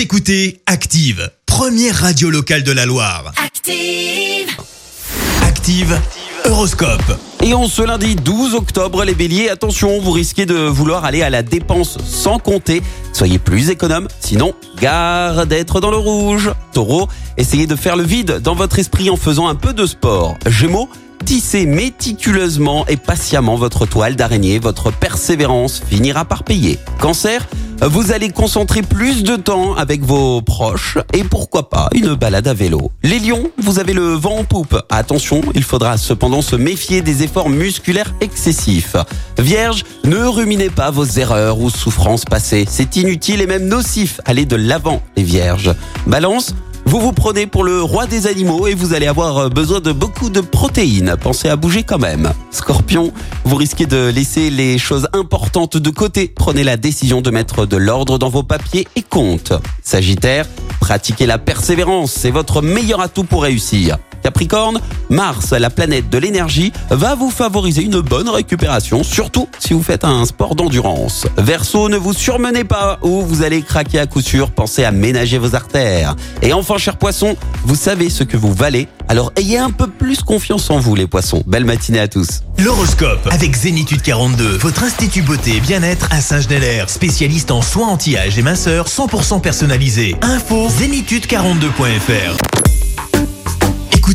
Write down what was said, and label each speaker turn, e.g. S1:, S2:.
S1: Vous écoutez Active, première radio locale de la Loire.
S2: Active.
S1: Active, Horoscope.
S3: Et en ce lundi 12 octobre, les béliers, attention, vous risquez de vouloir aller à la dépense sans compter. Soyez plus économe, sinon, gare d'être dans le rouge. Taureau, essayez de faire le vide dans votre esprit en faisant un peu de sport. Gémeaux, tissez méticuleusement et patiemment votre toile d'araignée, votre persévérance finira par payer. Cancer, vous allez concentrer plus de temps avec vos proches et pourquoi pas une balade à vélo. Les lions, vous avez le vent en poupe. Attention, il faudra cependant se méfier des efforts musculaires excessifs. Vierge, ne ruminez pas vos erreurs ou souffrances passées. C'est inutile et même nocif. Allez de l'avant, les vierges. Balance, vous vous prenez pour le roi des animaux et vous allez avoir besoin de beaucoup de protéines. Pensez à bouger quand même. Scorpion, vous risquez de laisser les choses importantes de côté. Prenez la décision de mettre de l'ordre dans vos papiers et comptes. Sagittaire, pratiquez la persévérance. C'est votre meilleur atout pour réussir. Capricorne, Mars, la planète de l'énergie, va vous favoriser une bonne récupération, surtout si vous faites un sport d'endurance. Verseau, ne vous surmenez pas ou vous allez craquer à coup sûr, pensez à ménager vos artères. Et enfin, cher poisson, vous savez ce que vous valez, alors ayez un peu plus confiance en vous les poissons. Belle matinée à tous.
S1: L'horoscope avec Zénitude 42, votre institut beauté et bien-être à Saint-Genélaire, spécialiste en soins anti-âge et minceur 100% personnalisé. Info zénitude42.fr.